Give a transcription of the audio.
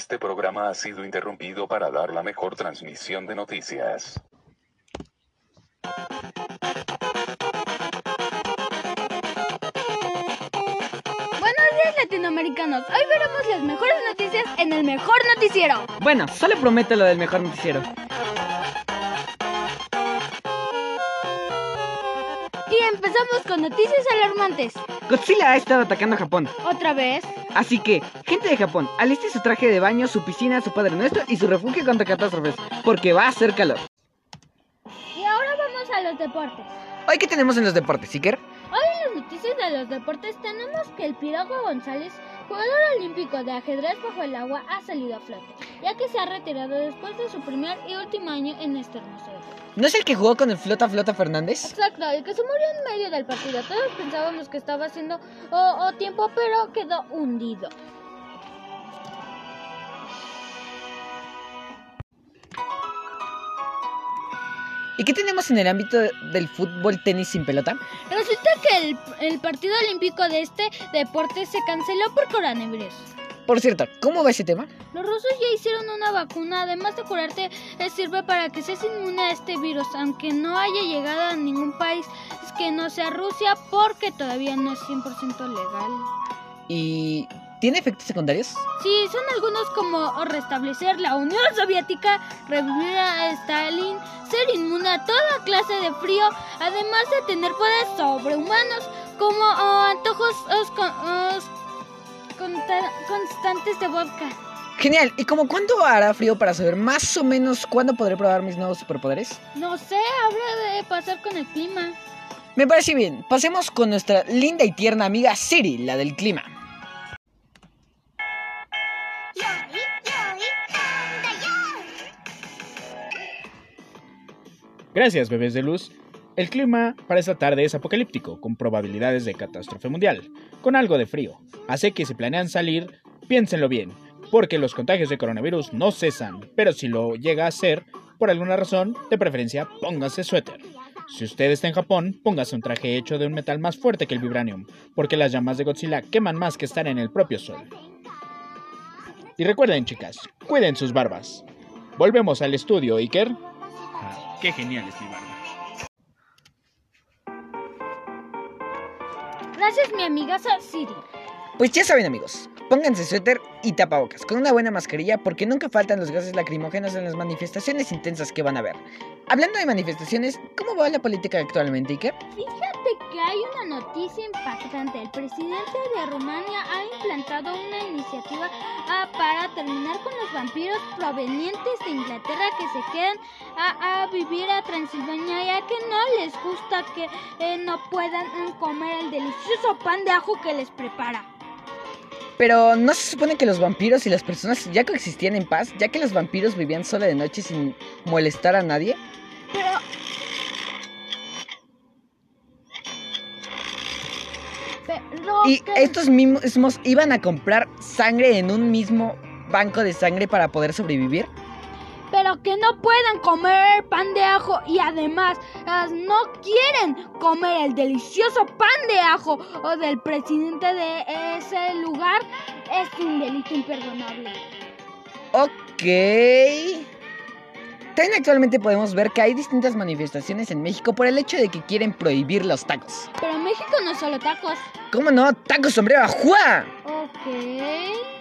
Este programa ha sido interrumpido para dar la mejor transmisión de noticias. Buenos días latinoamericanos, hoy veremos las mejores noticias en el mejor noticiero. Bueno, solo prometo lo del mejor noticiero. Empezamos con noticias alarmantes. Godzilla ha estado atacando a Japón. ¿Otra vez? Así que, gente de Japón, aliste su traje de baño, su piscina, su padre nuestro y su refugio contra catástrofes, porque va a hacer calor. Y ahora vamos a los deportes. Hoy, ¿qué tenemos en los deportes, Iker? Hoy en las noticias de los deportes tenemos que el Pirogo González, jugador olímpico de ajedrez bajo el agua, ha salido a flote, ya que se ha retirado después de su primer y último año en este hermoso deporte. ¿No es el que jugó con el Flota Flota Fernández? Exacto, el que se murió en medio del partido. Todos pensábamos que estaba haciendo oh, oh, tiempo, pero quedó hundido. ¿Y qué tenemos en el ámbito del fútbol tenis sin pelota? Resulta que el, el partido olímpico de este deporte se canceló por coronavirus. Por cierto, ¿cómo va ese tema? Los rusos ya hicieron una vacuna, además de curarte, eh, sirve para que seas inmune a este virus, aunque no haya llegado a ningún país que no sea Rusia, porque todavía no es 100% legal. ¿Y tiene efectos secundarios? Sí, son algunos como restablecer la Unión Soviética, revivir a Stalin, ser inmune a toda clase de frío, además de tener poderes sobrehumanos como oh, antojos os- os- constantes de vodka. Genial, ¿y como cuándo hará frío para saber más o menos cuándo podré probar mis nuevos superpoderes? No sé, habrá de pasar con el clima. Me parece bien, pasemos con nuestra linda y tierna amiga Siri, la del clima. Gracias, bebés de luz. El clima para esta tarde es apocalíptico, con probabilidades de catástrofe mundial, con algo de frío. Así que si planean salir, piénsenlo bien, porque los contagios de coronavirus no cesan, pero si lo llega a hacer, por alguna razón, de preferencia, póngase suéter. Si usted está en Japón, póngase un traje hecho de un metal más fuerte que el vibranium, porque las llamas de Godzilla queman más que estar en el propio sol. Y recuerden, chicas, cuiden sus barbas. Volvemos al estudio, Iker. Qué genial es mi barba. Gracias, mi amiga Siri. Pues ya saben amigos, pónganse suéter y tapabocas, con una buena mascarilla porque nunca faltan los gases lacrimógenos en las manifestaciones intensas que van a ver. Hablando de manifestaciones, ¿cómo va la política actualmente, Iker? Fíjate que hay una noticia impactante. El presidente de Rumania ha implantado una iniciativa ah, para terminar con los vampiros provenientes de Inglaterra que se quedan a, a vivir a Transilvania ya que no les gusta que eh, no puedan mm, comer el delicioso pan de ajo que les prepara. Pero ¿no se supone que los vampiros y las personas ya coexistían en paz, ya que los vampiros vivían sola de noche sin molestar a nadie? Y estos mismos iban a comprar sangre en un mismo banco de sangre para poder sobrevivir. pero que no puedan comer pan de ajo y además no quieren comer el delicioso pan de ajo o del presidente de ese lugar es un delito imperdonable. Ok. También actualmente podemos ver que hay distintas manifestaciones en México por el hecho de que quieren prohibir los tacos. Pero en México no es solo tacos. ¿Cómo no? ¡Tacos sombrero ajua! Ok.